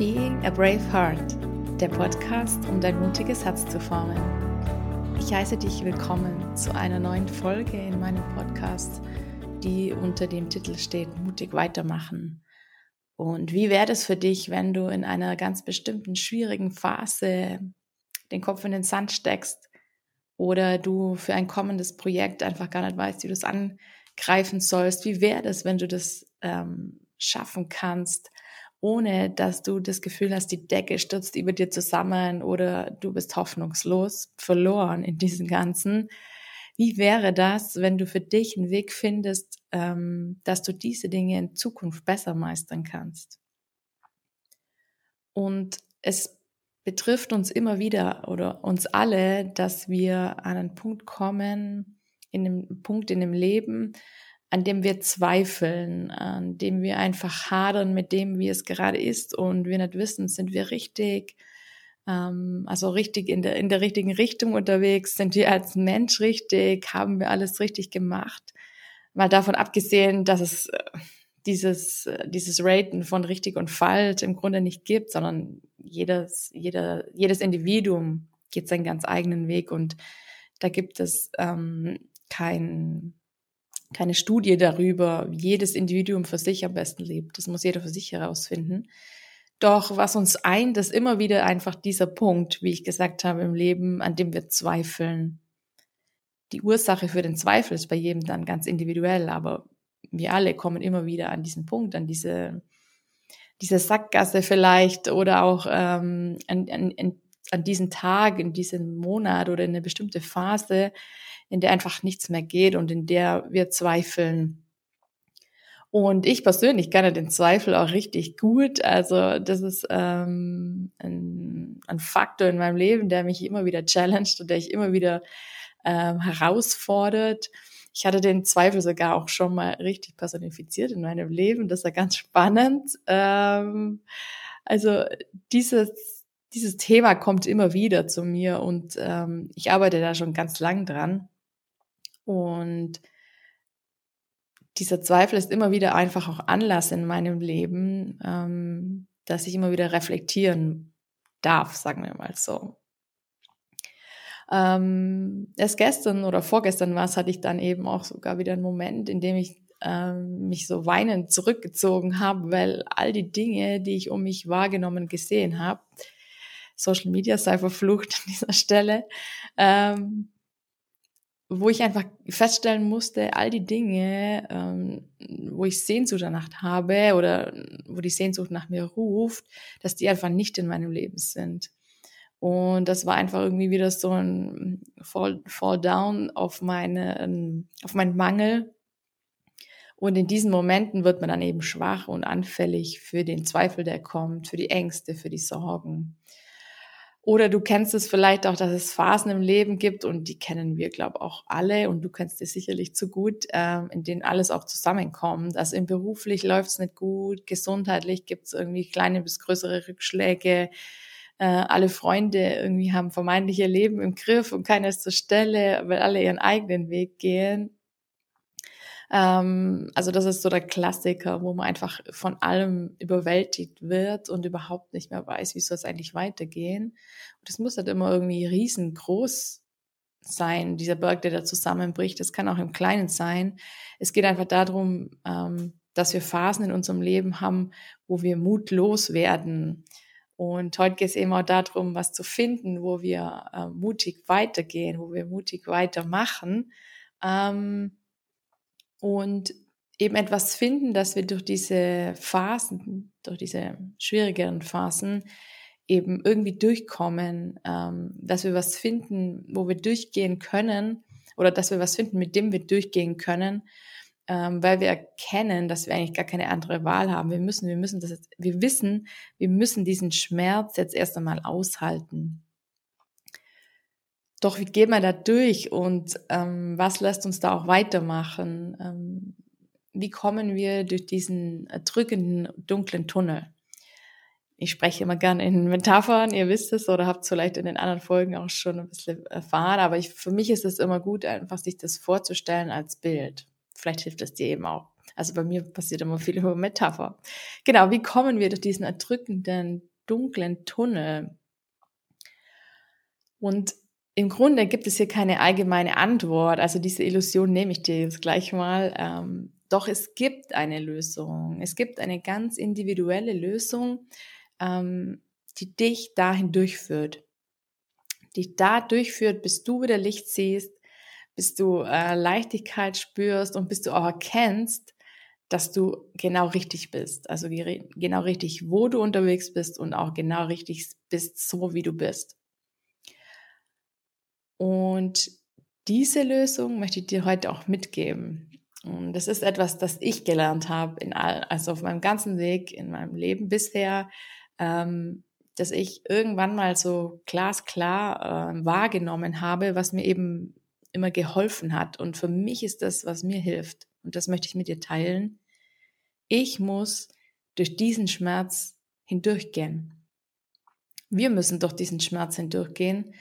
Being a Brave Heart, der Podcast, um dein mutiges Herz zu formen. Ich heiße dich willkommen zu einer neuen Folge in meinem Podcast, die unter dem Titel steht Mutig weitermachen. Und wie wäre es für dich, wenn du in einer ganz bestimmten schwierigen Phase den Kopf in den Sand steckst oder du für ein kommendes Projekt einfach gar nicht weißt, wie du es angreifen sollst? Wie wäre es, wenn du das ähm, schaffen kannst, ohne dass du das Gefühl hast, die Decke stürzt über dir zusammen oder du bist hoffnungslos verloren in diesem Ganzen. Wie wäre das, wenn du für dich einen Weg findest, ähm, dass du diese Dinge in Zukunft besser meistern kannst? Und es betrifft uns immer wieder oder uns alle, dass wir an einen Punkt kommen, in einem Punkt in dem Leben, an dem wir zweifeln, an dem wir einfach hadern mit dem, wie es gerade ist und wir nicht wissen, sind wir richtig, ähm, also richtig in der, in der richtigen Richtung unterwegs, sind wir als Mensch richtig, haben wir alles richtig gemacht. Mal davon abgesehen, dass es äh, dieses, äh, dieses Raten von richtig und falsch im Grunde nicht gibt, sondern jedes, jeder, jedes Individuum geht seinen ganz eigenen Weg und da gibt es ähm, kein, keine Studie darüber, wie jedes Individuum für sich am besten lebt. Das muss jeder für sich herausfinden. Doch was uns eint, ist immer wieder einfach dieser Punkt, wie ich gesagt habe, im Leben, an dem wir zweifeln. Die Ursache für den Zweifel ist bei jedem dann ganz individuell, aber wir alle kommen immer wieder an diesen Punkt, an diese, diese Sackgasse vielleicht oder auch ähm, an, an, an diesen Tag, in diesem Monat oder in eine bestimmte Phase, in der einfach nichts mehr geht und in der wir zweifeln. Und ich persönlich kann den Zweifel auch richtig gut. Also das ist ähm, ein, ein Faktor in meinem Leben, der mich immer wieder challenged und der ich immer wieder ähm, herausfordert. Ich hatte den Zweifel sogar auch schon mal richtig personifiziert in meinem Leben. Das war ganz spannend. Ähm, also dieses, dieses Thema kommt immer wieder zu mir und ähm, ich arbeite da schon ganz lang dran. Und dieser Zweifel ist immer wieder einfach auch Anlass in meinem Leben, ähm, dass ich immer wieder reflektieren darf, sagen wir mal so. Ähm, erst gestern oder vorgestern war es, hatte ich dann eben auch sogar wieder einen Moment, in dem ich ähm, mich so weinend zurückgezogen habe, weil all die Dinge, die ich um mich wahrgenommen gesehen habe, Social Media sei verflucht an dieser Stelle, ähm, wo ich einfach feststellen musste, all die Dinge, ähm, wo ich Sehnsucht danach habe oder wo die Sehnsucht nach mir ruft, dass die einfach nicht in meinem Leben sind. Und das war einfach irgendwie wieder so ein Fall, Fall down auf meine, auf meinen Mangel. Und in diesen Momenten wird man dann eben schwach und anfällig für den Zweifel, der kommt, für die Ängste, für die Sorgen. Oder du kennst es vielleicht auch, dass es Phasen im Leben gibt und die kennen wir, glaube auch alle und du kennst es sicherlich zu gut, äh, in denen alles auch zusammenkommt. Also im beruflich läuft es nicht gut, gesundheitlich gibt es irgendwie kleine bis größere Rückschläge. Äh, alle Freunde irgendwie haben vermeintlich ihr Leben im Griff und keiner ist zur Stelle, weil alle ihren eigenen Weg gehen. Ähm, also das ist so der Klassiker, wo man einfach von allem überwältigt wird und überhaupt nicht mehr weiß, wie soll es eigentlich weitergehen. Und das muss halt immer irgendwie riesengroß sein, dieser Berg, der da zusammenbricht. Das kann auch im Kleinen sein. Es geht einfach darum, ähm, dass wir Phasen in unserem Leben haben, wo wir mutlos werden. Und heute geht es eben auch darum, was zu finden, wo wir äh, mutig weitergehen, wo wir mutig weitermachen. Ähm, und eben etwas finden, dass wir durch diese Phasen, durch diese schwierigeren Phasen eben irgendwie durchkommen, ähm, dass wir was finden, wo wir durchgehen können oder dass wir was finden, mit dem wir durchgehen können, ähm, weil wir erkennen, dass wir eigentlich gar keine andere Wahl haben. Wir müssen, wir müssen das jetzt, wir wissen, wir müssen diesen Schmerz jetzt erst einmal aushalten. Doch wie gehen wir da durch und ähm, was lässt uns da auch weitermachen? Ähm, wie kommen wir durch diesen drückenden, dunklen Tunnel? Ich spreche immer gerne in Metaphern, ihr wisst es oder habt es vielleicht in den anderen Folgen auch schon ein bisschen erfahren, aber ich, für mich ist es immer gut, einfach sich das vorzustellen als Bild. Vielleicht hilft es dir eben auch. Also bei mir passiert immer viel über Metapher. Genau, wie kommen wir durch diesen erdrückenden, dunklen Tunnel. Und im Grunde gibt es hier keine allgemeine Antwort. Also diese Illusion nehme ich dir jetzt gleich mal. Ähm, doch es gibt eine Lösung. Es gibt eine ganz individuelle Lösung, ähm, die dich dahin durchführt. Dich da durchführt, bis du wieder Licht siehst, bis du äh, Leichtigkeit spürst und bis du auch erkennst, dass du genau richtig bist. Also genau richtig, wo du unterwegs bist und auch genau richtig bist, so wie du bist. Und diese Lösung möchte ich dir heute auch mitgeben. Und das ist etwas, das ich gelernt habe in all, also auf meinem ganzen Weg in meinem Leben bisher, ähm, dass ich irgendwann mal so glasklar äh, wahrgenommen habe, was mir eben immer geholfen hat. Und für mich ist das, was mir hilft. Und das möchte ich mit dir teilen. Ich muss durch diesen Schmerz hindurchgehen. Wir müssen durch diesen Schmerz hindurchgehen.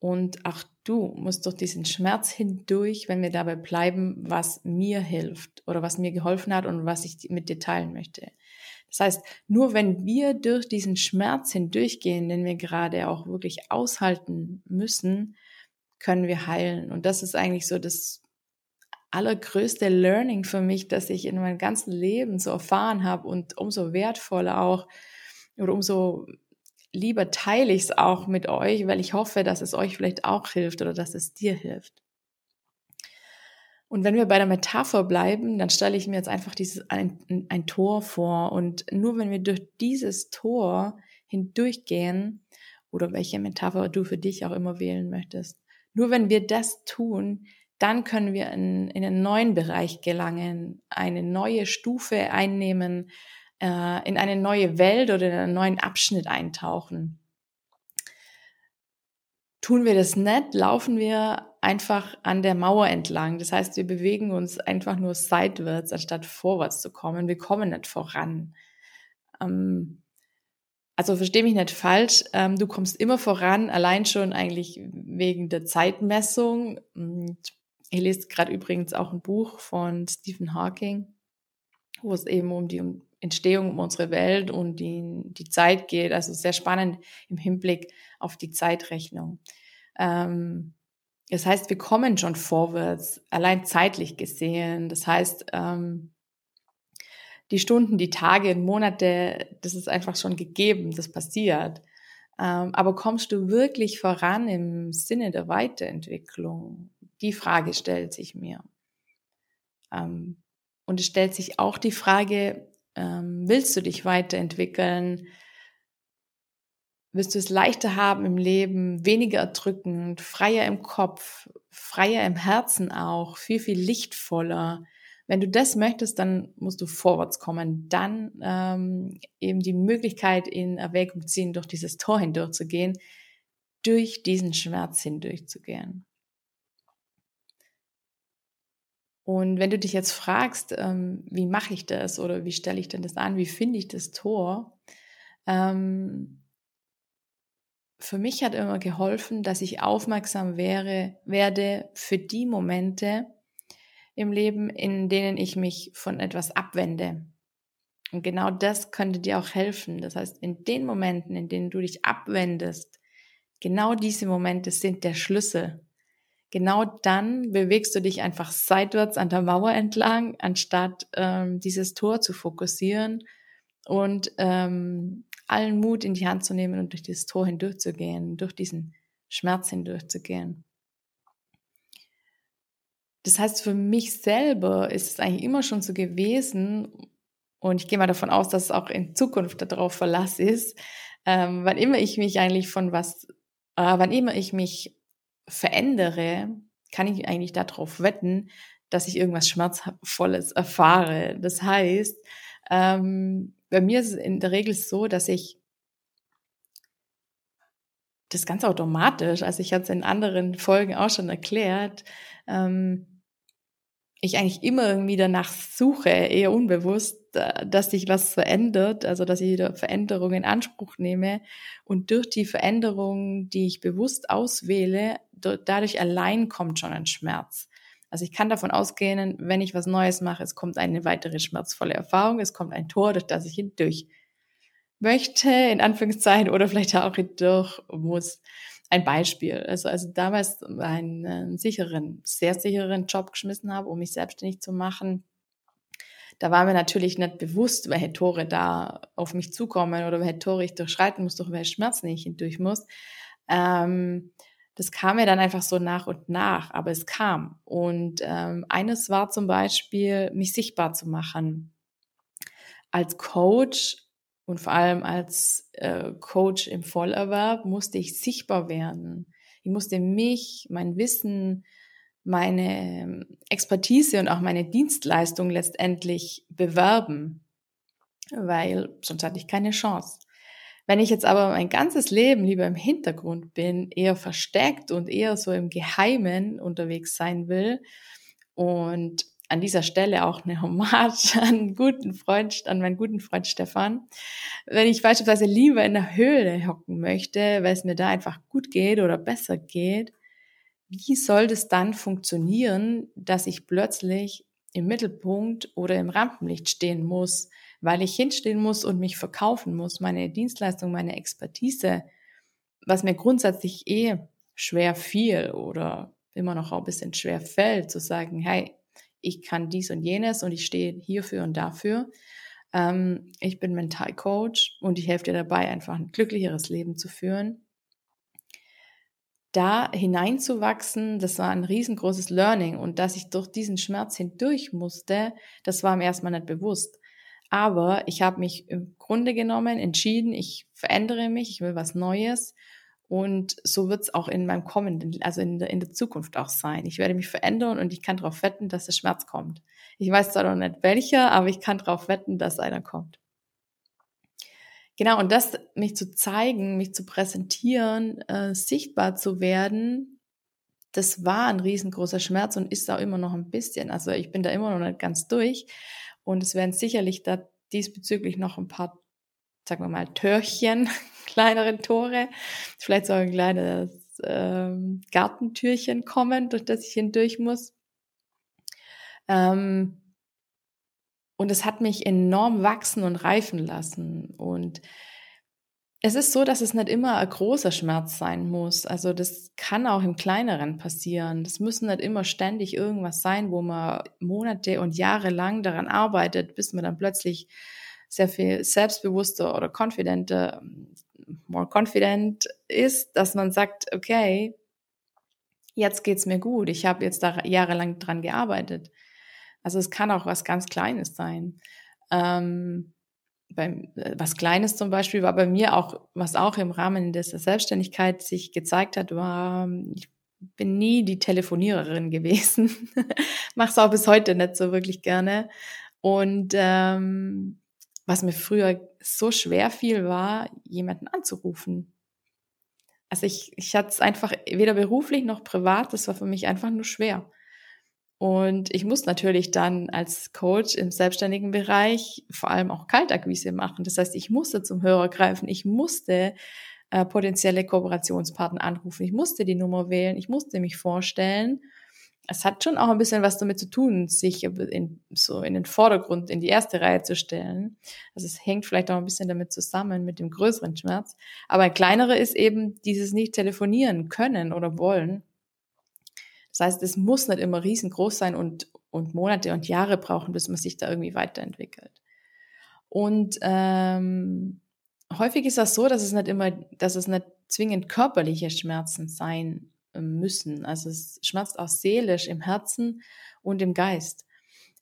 Und auch du musst durch diesen Schmerz hindurch, wenn wir dabei bleiben, was mir hilft oder was mir geholfen hat und was ich mit dir teilen möchte. Das heißt, nur wenn wir durch diesen Schmerz hindurchgehen, den wir gerade auch wirklich aushalten müssen, können wir heilen. Und das ist eigentlich so das allergrößte Learning für mich, das ich in meinem ganzen Leben so erfahren habe und umso wertvoller auch oder umso lieber teile ich es auch mit euch, weil ich hoffe, dass es euch vielleicht auch hilft oder dass es dir hilft. Und wenn wir bei der Metapher bleiben, dann stelle ich mir jetzt einfach dieses ein, ein Tor vor. Und nur wenn wir durch dieses Tor hindurchgehen, oder welche Metapher du für dich auch immer wählen möchtest, nur wenn wir das tun, dann können wir in, in einen neuen Bereich gelangen, eine neue Stufe einnehmen, äh, in eine neue Welt oder in einen neuen Abschnitt eintauchen. Tun wir das nicht, laufen wir einfach an der Mauer entlang. Das heißt, wir bewegen uns einfach nur seitwärts, anstatt vorwärts zu kommen. Wir kommen nicht voran. Ähm, also verstehe mich nicht falsch, ähm, du kommst immer voran, allein schon eigentlich wegen der Zeitmessung. Und ich lese gerade übrigens auch ein Buch von Stephen Hawking, wo es eben um die Entstehung um unsere Welt und die, die Zeit geht. Also sehr spannend im Hinblick auf die Zeitrechnung. Ähm, das heißt, wir kommen schon vorwärts, allein zeitlich gesehen. Das heißt, ähm, die Stunden, die Tage, Monate, das ist einfach schon gegeben, das passiert. Ähm, aber kommst du wirklich voran im Sinne der Weiterentwicklung? Die Frage stellt sich mir. Ähm, und es stellt sich auch die Frage, ähm, willst du dich weiterentwickeln? Wirst du es leichter haben im Leben, weniger erdrückend, freier im Kopf, freier im Herzen auch, viel, viel lichtvoller? Wenn du das möchtest, dann musst du vorwärts kommen, dann ähm, eben die Möglichkeit in Erwägung ziehen, durch dieses Tor hindurchzugehen, durch diesen Schmerz hindurchzugehen. Und wenn du dich jetzt fragst, ähm, wie mache ich das oder wie stelle ich denn das an, wie finde ich das Tor, ähm, für mich hat immer geholfen, dass ich aufmerksam wäre, werde für die Momente im Leben, in denen ich mich von etwas abwende. Und genau das könnte dir auch helfen. Das heißt, in den Momenten, in denen du dich abwendest, genau diese Momente sind der Schlüssel genau dann bewegst du dich einfach seitwärts an der Mauer entlang, anstatt ähm, dieses Tor zu fokussieren und ähm, allen Mut in die Hand zu nehmen und durch dieses Tor hindurchzugehen, durch diesen Schmerz hindurchzugehen. Das heißt, für mich selber ist es eigentlich immer schon so gewesen, und ich gehe mal davon aus, dass es auch in Zukunft darauf Verlass ist, ähm, wann immer ich mich eigentlich von was, äh, wann immer ich mich verändere, kann ich eigentlich darauf wetten, dass ich irgendwas Schmerzvolles erfahre. Das heißt, ähm, bei mir ist es in der Regel so, dass ich das ganz automatisch, also ich hatte es in anderen Folgen auch schon erklärt, ähm, ich eigentlich immer irgendwie danach suche, eher unbewusst, äh, dass sich was verändert, also dass ich wieder Veränderung in Anspruch nehme und durch die Veränderung, die ich bewusst auswähle, dadurch allein kommt schon ein Schmerz. Also ich kann davon ausgehen, wenn ich was Neues mache, es kommt eine weitere schmerzvolle Erfahrung, es kommt ein Tor, durch das ich hindurch möchte, in Anführungszeichen, oder vielleicht auch durch muss. Ein Beispiel. Also, also damals einen sicheren, sehr sicheren Job geschmissen habe, um mich selbstständig zu machen. Da war mir natürlich nicht bewusst, welche Tore da auf mich zukommen oder welche Tore ich durchschreiten muss, durch welche Schmerzen ich hindurch muss. Ähm, das kam mir dann einfach so nach und nach, aber es kam. Und ähm, eines war zum Beispiel, mich sichtbar zu machen. Als Coach und vor allem als äh, Coach im Vollerwerb musste ich sichtbar werden. Ich musste mich, mein Wissen, meine ähm, Expertise und auch meine Dienstleistung letztendlich bewerben, weil sonst hatte ich keine Chance. Wenn ich jetzt aber mein ganzes Leben lieber im Hintergrund bin, eher versteckt und eher so im Geheimen unterwegs sein will und an dieser Stelle auch eine Hommage an guten Freund, an meinen guten Freund Stefan. Wenn ich beispielsweise lieber in der Höhle hocken möchte, weil es mir da einfach gut geht oder besser geht, wie soll das dann funktionieren, dass ich plötzlich im Mittelpunkt oder im Rampenlicht stehen muss, weil ich hinstehen muss und mich verkaufen muss, meine Dienstleistung, meine Expertise, was mir grundsätzlich eh schwer fiel oder immer noch ein bisschen schwer fällt, zu sagen, hey, ich kann dies und jenes und ich stehe hierfür und dafür. Ähm, ich bin Mentalcoach und ich helfe dir dabei, einfach ein glücklicheres Leben zu führen. Da hineinzuwachsen, das war ein riesengroßes Learning und dass ich durch diesen Schmerz hindurch musste, das war mir erstmal nicht bewusst. Aber ich habe mich im Grunde genommen entschieden, ich verändere mich, ich will was Neues und so wird es auch in meinem kommenden, also in der, in der Zukunft auch sein. Ich werde mich verändern und ich kann darauf wetten, dass der Schmerz kommt. Ich weiß zwar noch nicht welcher, aber ich kann darauf wetten, dass einer kommt. Genau, und das, mich zu zeigen, mich zu präsentieren, äh, sichtbar zu werden, das war ein riesengroßer Schmerz und ist auch immer noch ein bisschen. Also ich bin da immer noch nicht ganz durch. Und es werden sicherlich da diesbezüglich noch ein paar sagen wir mal, Törchen, kleinere Tore, vielleicht soll ein kleines ähm, Gartentürchen kommen, durch das ich hindurch muss. Ähm, und es hat mich enorm wachsen und reifen lassen. Und es ist so, dass es nicht immer ein großer Schmerz sein muss. Also das kann auch im kleineren passieren. Das müssen nicht immer ständig irgendwas sein, wo man Monate und Jahre lang daran arbeitet, bis man dann plötzlich sehr viel selbstbewusster oder confidenter, more confident ist, dass man sagt, okay, jetzt geht's mir gut. Ich habe jetzt da jahrelang dran gearbeitet. Also es kann auch was ganz Kleines sein. Ähm, beim, was Kleines zum Beispiel war bei mir auch, was auch im Rahmen der Selbstständigkeit sich gezeigt hat, war, ich bin nie die Telefoniererin gewesen. Mach's auch bis heute nicht so wirklich gerne. Und ähm, was mir früher so schwer fiel, war, jemanden anzurufen. Also ich, ich hatte es einfach weder beruflich noch privat, das war für mich einfach nur schwer. Und ich muss natürlich dann als Coach im selbstständigen Bereich vor allem auch Kaltakquise machen. Das heißt, ich musste zum Hörer greifen, ich musste äh, potenzielle Kooperationspartner anrufen, ich musste die Nummer wählen, ich musste mich vorstellen es hat schon auch ein bisschen was damit zu tun, sich in, so in den Vordergrund, in die erste Reihe zu stellen. Also es hängt vielleicht auch ein bisschen damit zusammen mit dem größeren Schmerz. Aber ein kleinerer ist eben dieses nicht telefonieren können oder wollen. Das heißt, es muss nicht immer riesengroß sein und, und Monate und Jahre brauchen, bis man sich da irgendwie weiterentwickelt. Und ähm, häufig ist das so, dass es nicht immer, dass es nicht zwingend körperliche Schmerzen sein müssen. Also es schmerzt auch seelisch im Herzen und im Geist.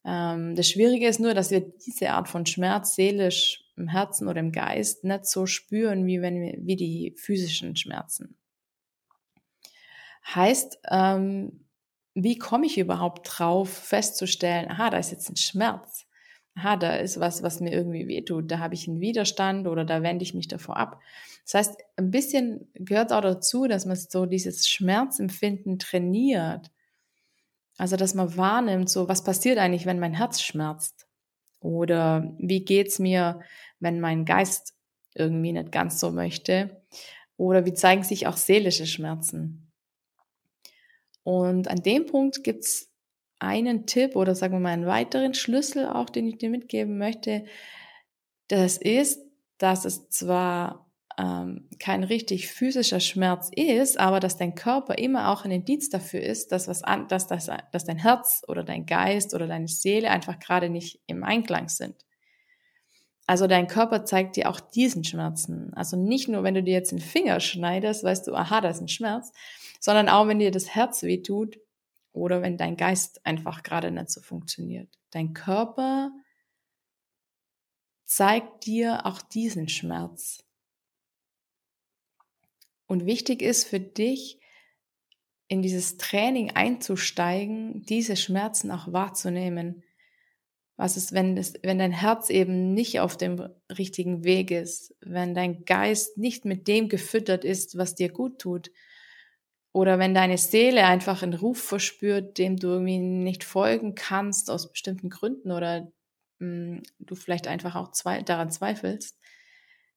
Ähm, das Schwierige ist nur, dass wir diese Art von Schmerz seelisch im Herzen oder im Geist nicht so spüren, wie wenn wir, wie die physischen Schmerzen. Heißt, ähm, wie komme ich überhaupt drauf, festzustellen, aha, da ist jetzt ein Schmerz aha, da ist was, was mir irgendwie wehtut, da habe ich einen Widerstand oder da wende ich mich davor ab. Das heißt, ein bisschen gehört auch dazu, dass man so dieses Schmerzempfinden trainiert. Also, dass man wahrnimmt, so, was passiert eigentlich, wenn mein Herz schmerzt? Oder wie geht's mir, wenn mein Geist irgendwie nicht ganz so möchte? Oder wie zeigen sich auch seelische Schmerzen? Und an dem Punkt gibt's einen Tipp oder sagen wir mal einen weiteren Schlüssel auch, den ich dir mitgeben möchte. Das ist, dass es zwar ähm, kein richtig physischer Schmerz ist, aber dass dein Körper immer auch ein Indiz dafür ist, dass was an, dass, dass, dass dein Herz oder dein Geist oder deine Seele einfach gerade nicht im Einklang sind. Also dein Körper zeigt dir auch diesen Schmerzen. Also nicht nur, wenn du dir jetzt den Finger schneidest, weißt du, aha, da ist ein Schmerz, sondern auch, wenn dir das Herz weh tut oder wenn dein Geist einfach gerade nicht so funktioniert. Dein Körper zeigt dir auch diesen Schmerz. Und wichtig ist für dich, in dieses Training einzusteigen, diese Schmerzen auch wahrzunehmen. Was ist, wenn, das, wenn dein Herz eben nicht auf dem richtigen Weg ist, wenn dein Geist nicht mit dem gefüttert ist, was dir gut tut, oder wenn deine Seele einfach einen Ruf verspürt, dem du irgendwie nicht folgen kannst aus bestimmten Gründen oder mh, hm, du vielleicht einfach auch zwei, daran zweifelst,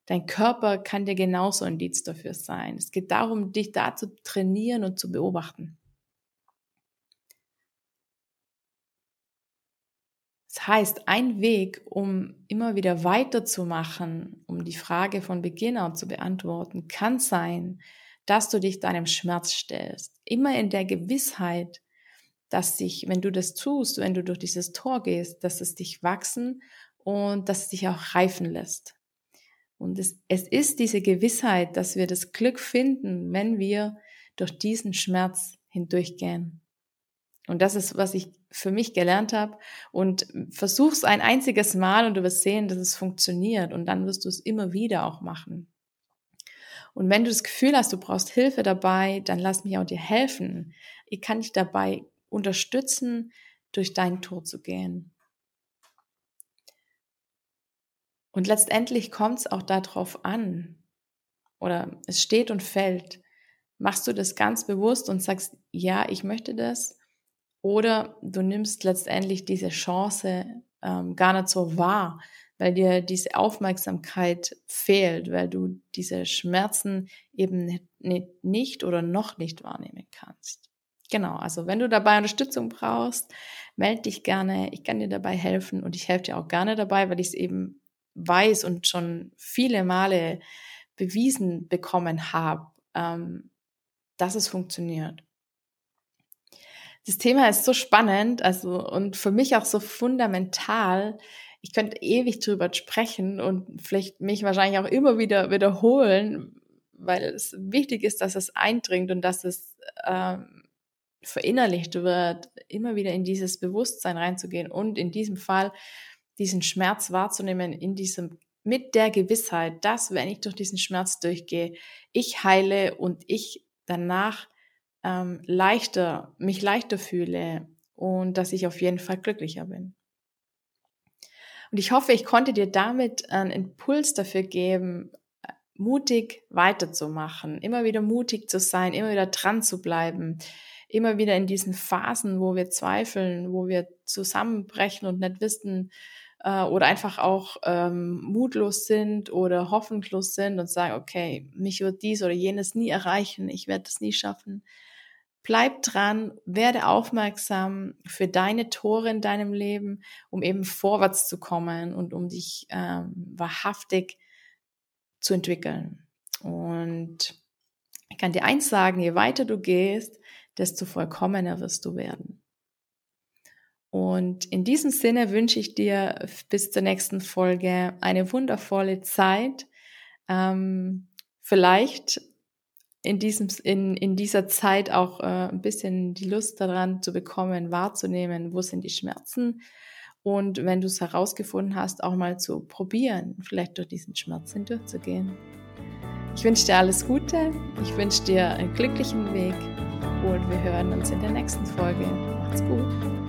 Dein Körper kann dir genauso ein Indiz dafür sein. Es geht darum, dich da zu trainieren und zu beobachten. Das heißt, ein Weg, um immer wieder weiterzumachen, um die Frage von Beginner zu beantworten, kann sein, dass du dich deinem Schmerz stellst. Immer in der Gewissheit, dass sich, wenn du das tust, wenn du durch dieses Tor gehst, dass es dich wachsen und dass es dich auch reifen lässt. Und es, es ist diese Gewissheit, dass wir das Glück finden, wenn wir durch diesen Schmerz hindurchgehen. Und das ist, was ich für mich gelernt habe. Und versuch's ein einziges Mal und du wirst sehen, dass es funktioniert. Und dann wirst du es immer wieder auch machen. Und wenn du das Gefühl hast, du brauchst Hilfe dabei, dann lass mich auch dir helfen. Ich kann dich dabei unterstützen, durch dein Tor zu gehen. Und letztendlich kommt es auch darauf an, oder es steht und fällt, machst du das ganz bewusst und sagst, ja, ich möchte das, oder du nimmst letztendlich diese Chance ähm, gar nicht so wahr, weil dir diese Aufmerksamkeit fehlt, weil du diese Schmerzen eben nicht, oder noch nicht wahrnehmen kannst. Genau, also wenn du dabei Unterstützung brauchst, melde dich gerne. Ich kann dir dabei helfen und ich helfe dir auch gerne dabei, weil ich es eben weiß und schon viele Male bewiesen bekommen habe, ähm, dass es funktioniert. Das Thema ist so spannend, also und für mich auch so fundamental. Ich könnte ewig drüber sprechen und vielleicht mich wahrscheinlich auch immer wieder wiederholen, weil es wichtig ist, dass es eindringt und dass es ähm, verinnerlicht wird, immer wieder in dieses Bewusstsein reinzugehen und in diesem Fall diesen Schmerz wahrzunehmen in diesem mit der Gewissheit, dass wenn ich durch diesen Schmerz durchgehe, ich heile und ich danach ähm, leichter, mich leichter fühle und dass ich auf jeden Fall glücklicher bin. Und ich hoffe, ich konnte dir damit einen Impuls dafür geben, mutig weiterzumachen, immer wieder mutig zu sein, immer wieder dran zu bleiben, immer wieder in diesen Phasen, wo wir zweifeln, wo wir zusammenbrechen und nicht wissen, äh, oder einfach auch ähm, mutlos sind oder hoffnungslos sind und sagen, okay, mich wird dies oder jenes nie erreichen, ich werde das nie schaffen. Bleib dran, werde aufmerksam für deine Tore in deinem Leben, um eben vorwärts zu kommen und um dich ähm, wahrhaftig zu entwickeln. Und ich kann dir eins sagen, je weiter du gehst, desto vollkommener wirst du werden. Und in diesem Sinne wünsche ich dir bis zur nächsten Folge eine wundervolle Zeit. Ähm, vielleicht in, diesem, in, in dieser Zeit auch äh, ein bisschen die Lust daran zu bekommen, wahrzunehmen, wo sind die Schmerzen. Und wenn du es herausgefunden hast, auch mal zu probieren, vielleicht durch diesen Schmerz hindurchzugehen. Ich wünsche dir alles Gute, ich wünsche dir einen glücklichen Weg und wir hören uns in der nächsten Folge. Macht's gut.